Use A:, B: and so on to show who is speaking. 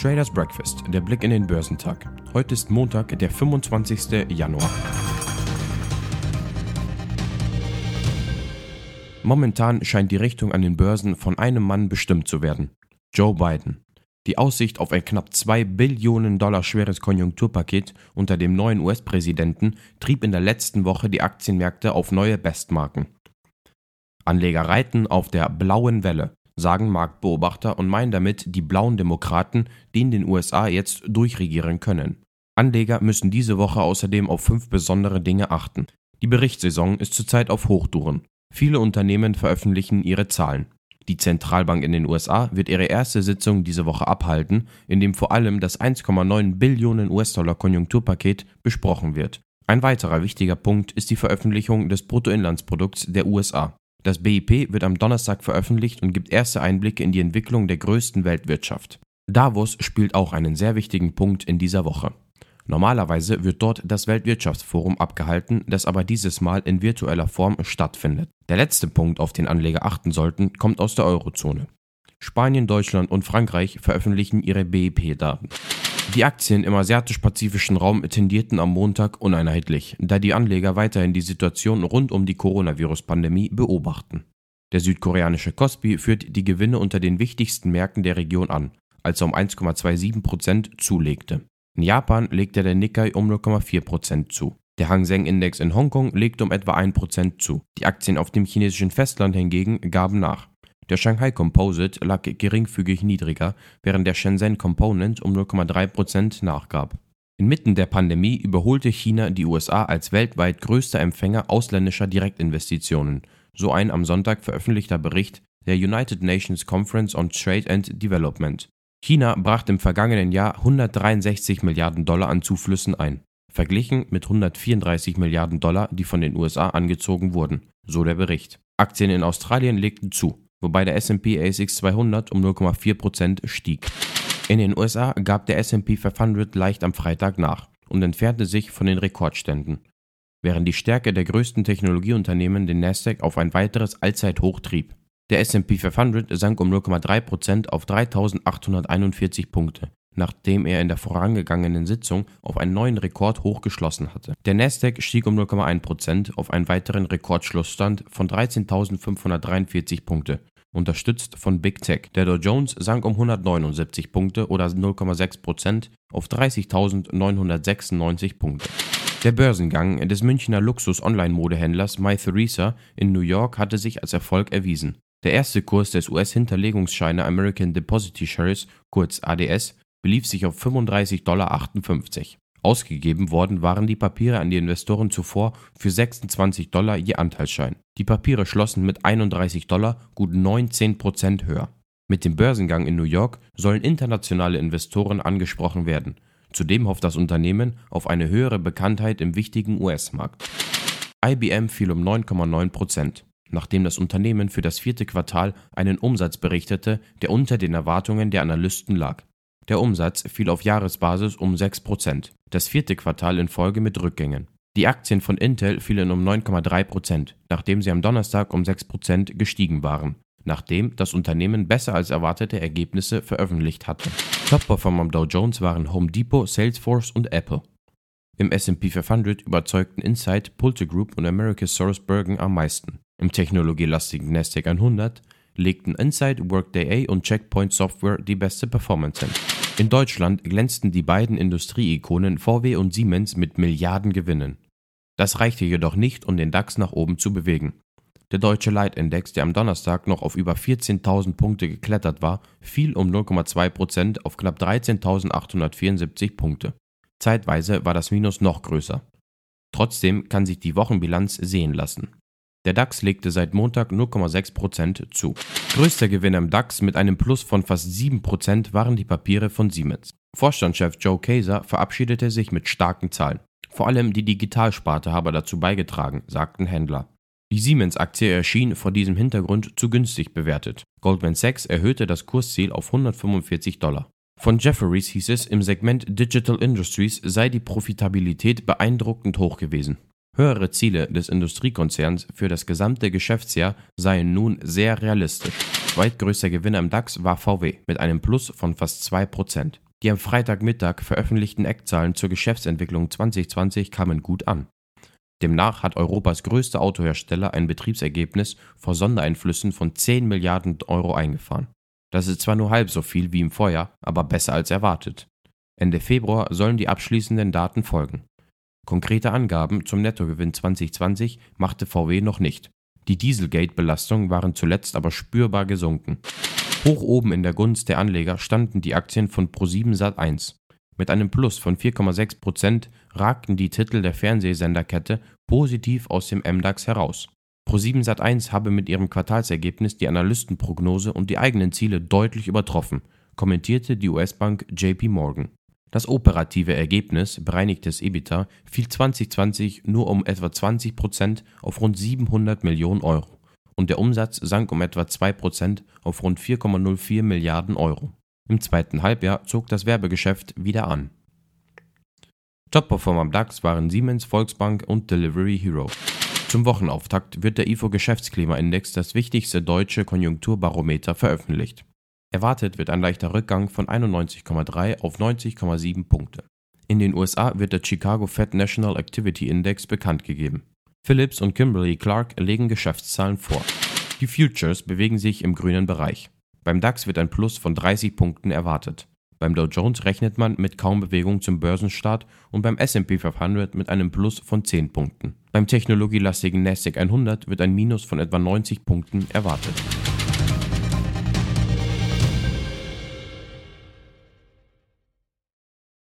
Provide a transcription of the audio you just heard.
A: Traders Breakfast, der Blick in den Börsentag. Heute ist Montag, der 25. Januar. Momentan scheint die Richtung an den Börsen von einem Mann bestimmt zu werden. Joe Biden. Die Aussicht auf ein knapp 2 Billionen Dollar schweres Konjunkturpaket unter dem neuen US-Präsidenten trieb in der letzten Woche die Aktienmärkte auf neue Bestmarken. Anleger reiten auf der blauen Welle sagen Marktbeobachter und meinen damit die blauen Demokraten, die in den USA jetzt durchregieren können. Anleger müssen diese Woche außerdem auf fünf besondere Dinge achten. Die Berichtssaison ist zurzeit auf Hochtouren. Viele Unternehmen veröffentlichen ihre Zahlen. Die Zentralbank in den USA wird ihre erste Sitzung diese Woche abhalten, in dem vor allem das 1,9 Billionen US-Dollar Konjunkturpaket besprochen wird. Ein weiterer wichtiger Punkt ist die Veröffentlichung des Bruttoinlandsprodukts der USA. Das BIP wird am Donnerstag veröffentlicht und gibt erste Einblicke in die Entwicklung der größten Weltwirtschaft. Davos spielt auch einen sehr wichtigen Punkt in dieser Woche. Normalerweise wird dort das Weltwirtschaftsforum abgehalten, das aber dieses Mal in virtueller Form stattfindet. Der letzte Punkt, auf den Anleger achten sollten, kommt aus der Eurozone. Spanien, Deutschland und Frankreich veröffentlichen ihre BIP-Daten. Die Aktien im asiatisch-pazifischen Raum tendierten am Montag uneinheitlich, da die Anleger weiterhin die Situation rund um die Coronavirus-Pandemie beobachten. Der südkoreanische Kospi führt die Gewinne unter den wichtigsten Märkten der Region an, als er um 1,27% zulegte. In Japan legte der Nikkei um 0,4% zu. Der Hang Seng Index in Hongkong legte um etwa 1% zu. Die Aktien auf dem chinesischen Festland hingegen gaben nach. Der Shanghai Composite lag geringfügig niedriger, während der Shenzhen Component um 0,3% nachgab. Inmitten der Pandemie überholte China die USA als weltweit größter Empfänger ausländischer Direktinvestitionen, so ein am Sonntag veröffentlichter Bericht der United Nations Conference on Trade and Development. China brachte im vergangenen Jahr 163 Milliarden Dollar an Zuflüssen ein, verglichen mit 134 Milliarden Dollar, die von den USA angezogen wurden, so der Bericht. Aktien in Australien legten zu wobei der S&P ASX 200 um 0,4% stieg. In den USA gab der S&P 500 leicht am Freitag nach und entfernte sich von den Rekordständen, während die Stärke der größten Technologieunternehmen den Nasdaq auf ein weiteres Allzeithoch trieb. Der S&P 500 sank um 0,3% auf 3.841 Punkte, nachdem er in der vorangegangenen Sitzung auf einen neuen Rekord hochgeschlossen hatte. Der Nasdaq stieg um 0,1% auf einen weiteren Rekordschlussstand von 13.543 Punkte unterstützt von Big Tech. Der Dow Jones sank um 179 Punkte oder 0,6% auf 30.996 Punkte. Der Börsengang des Münchner Luxus-Online-Modehändlers MyTheresa in New York hatte sich als Erfolg erwiesen. Der erste Kurs des US-Hinterlegungsscheine American Depository Shares, kurz ADS, belief sich auf 35,58 Dollar. Ausgegeben worden waren die Papiere an die Investoren zuvor für 26 Dollar je Anteilsschein. Die Papiere schlossen mit 31 Dollar gut 19 Prozent höher. Mit dem Börsengang in New York sollen internationale Investoren angesprochen werden. Zudem hofft das Unternehmen auf eine höhere Bekanntheit im wichtigen US-Markt. IBM fiel um 9,9 Prozent, nachdem das Unternehmen für das vierte Quartal einen Umsatz berichtete, der unter den Erwartungen der Analysten lag. Der Umsatz fiel auf Jahresbasis um 6%, das vierte Quartal in Folge mit Rückgängen. Die Aktien von Intel fielen um 9,3%, nachdem sie am Donnerstag um 6% gestiegen waren, nachdem das Unternehmen besser als erwartete Ergebnisse veröffentlicht hatte. Top-Performer am Dow Jones waren Home Depot, Salesforce und Apple. Im S&P 500 überzeugten Insight, Pulte Group und America's Source Bergen am meisten. Im technologielastigen Nasdaq 100 legten Insight, Workday A und Checkpoint Software die beste Performance hin. In Deutschland glänzten die beiden Industrieikonen VW und Siemens mit Milliardengewinnen. Das reichte jedoch nicht, um den DAX nach oben zu bewegen. Der deutsche Leitindex, der am Donnerstag noch auf über 14.000 Punkte geklettert war, fiel um 0,2% auf knapp 13.874 Punkte. Zeitweise war das Minus noch größer. Trotzdem kann sich die Wochenbilanz sehen lassen. Der DAX legte seit Montag 0,6% zu. Größter Gewinner im DAX mit einem Plus von fast 7% waren die Papiere von Siemens. Vorstandschef Joe Kaiser verabschiedete sich mit starken Zahlen. Vor allem die Digitalsparte habe dazu beigetragen, sagten Händler. Die Siemens-Aktie erschien vor diesem Hintergrund zu günstig bewertet. Goldman Sachs erhöhte das Kursziel auf 145 Dollar. Von Jefferies hieß es, im Segment Digital Industries sei die Profitabilität beeindruckend hoch gewesen. Höhere Ziele des Industriekonzerns für das gesamte Geschäftsjahr seien nun sehr realistisch. Zweitgrößter Gewinner im DAX war VW mit einem Plus von fast 2%. Die am Freitagmittag veröffentlichten Eckzahlen zur Geschäftsentwicklung 2020 kamen gut an. Demnach hat Europas größter Autohersteller ein Betriebsergebnis vor Sondereinflüssen von 10 Milliarden Euro eingefahren. Das ist zwar nur halb so viel wie im Vorjahr, aber besser als erwartet. Ende Februar sollen die abschließenden Daten folgen. Konkrete Angaben zum Nettogewinn 2020 machte VW noch nicht. Die Dieselgate-Belastungen waren zuletzt aber spürbar gesunken. Hoch oben in der Gunst der Anleger standen die Aktien von Pro7 Sat1. Mit einem Plus von 4,6% ragten die Titel der Fernsehsenderkette positiv aus dem MDAX heraus. Pro7 Sat1 habe mit ihrem Quartalsergebnis die Analystenprognose und die eigenen Ziele deutlich übertroffen, kommentierte die US-Bank JP Morgan. Das operative Ergebnis, bereinigtes EBITDA, fiel 2020 nur um etwa 20 Prozent auf rund 700 Millionen Euro und der Umsatz sank um etwa 2 Prozent auf rund 4,04 Milliarden Euro. Im zweiten Halbjahr zog das Werbegeschäft wieder an. Top-Performer am DAX waren Siemens, Volksbank und Delivery Hero. Zum Wochenauftakt wird der IFO Geschäftsklimaindex, das wichtigste deutsche Konjunkturbarometer, veröffentlicht. Erwartet wird ein leichter Rückgang von 91,3 auf 90,7 Punkte. In den USA wird der Chicago Fed National Activity Index bekannt gegeben. Phillips und Kimberly Clark legen Geschäftszahlen vor. Die Futures bewegen sich im grünen Bereich. Beim DAX wird ein Plus von 30 Punkten erwartet. Beim Dow Jones rechnet man mit kaum Bewegung zum Börsenstart und beim S&P 500 mit einem Plus von 10 Punkten. Beim technologielastigen Nasdaq 100 wird ein Minus von etwa 90 Punkten erwartet.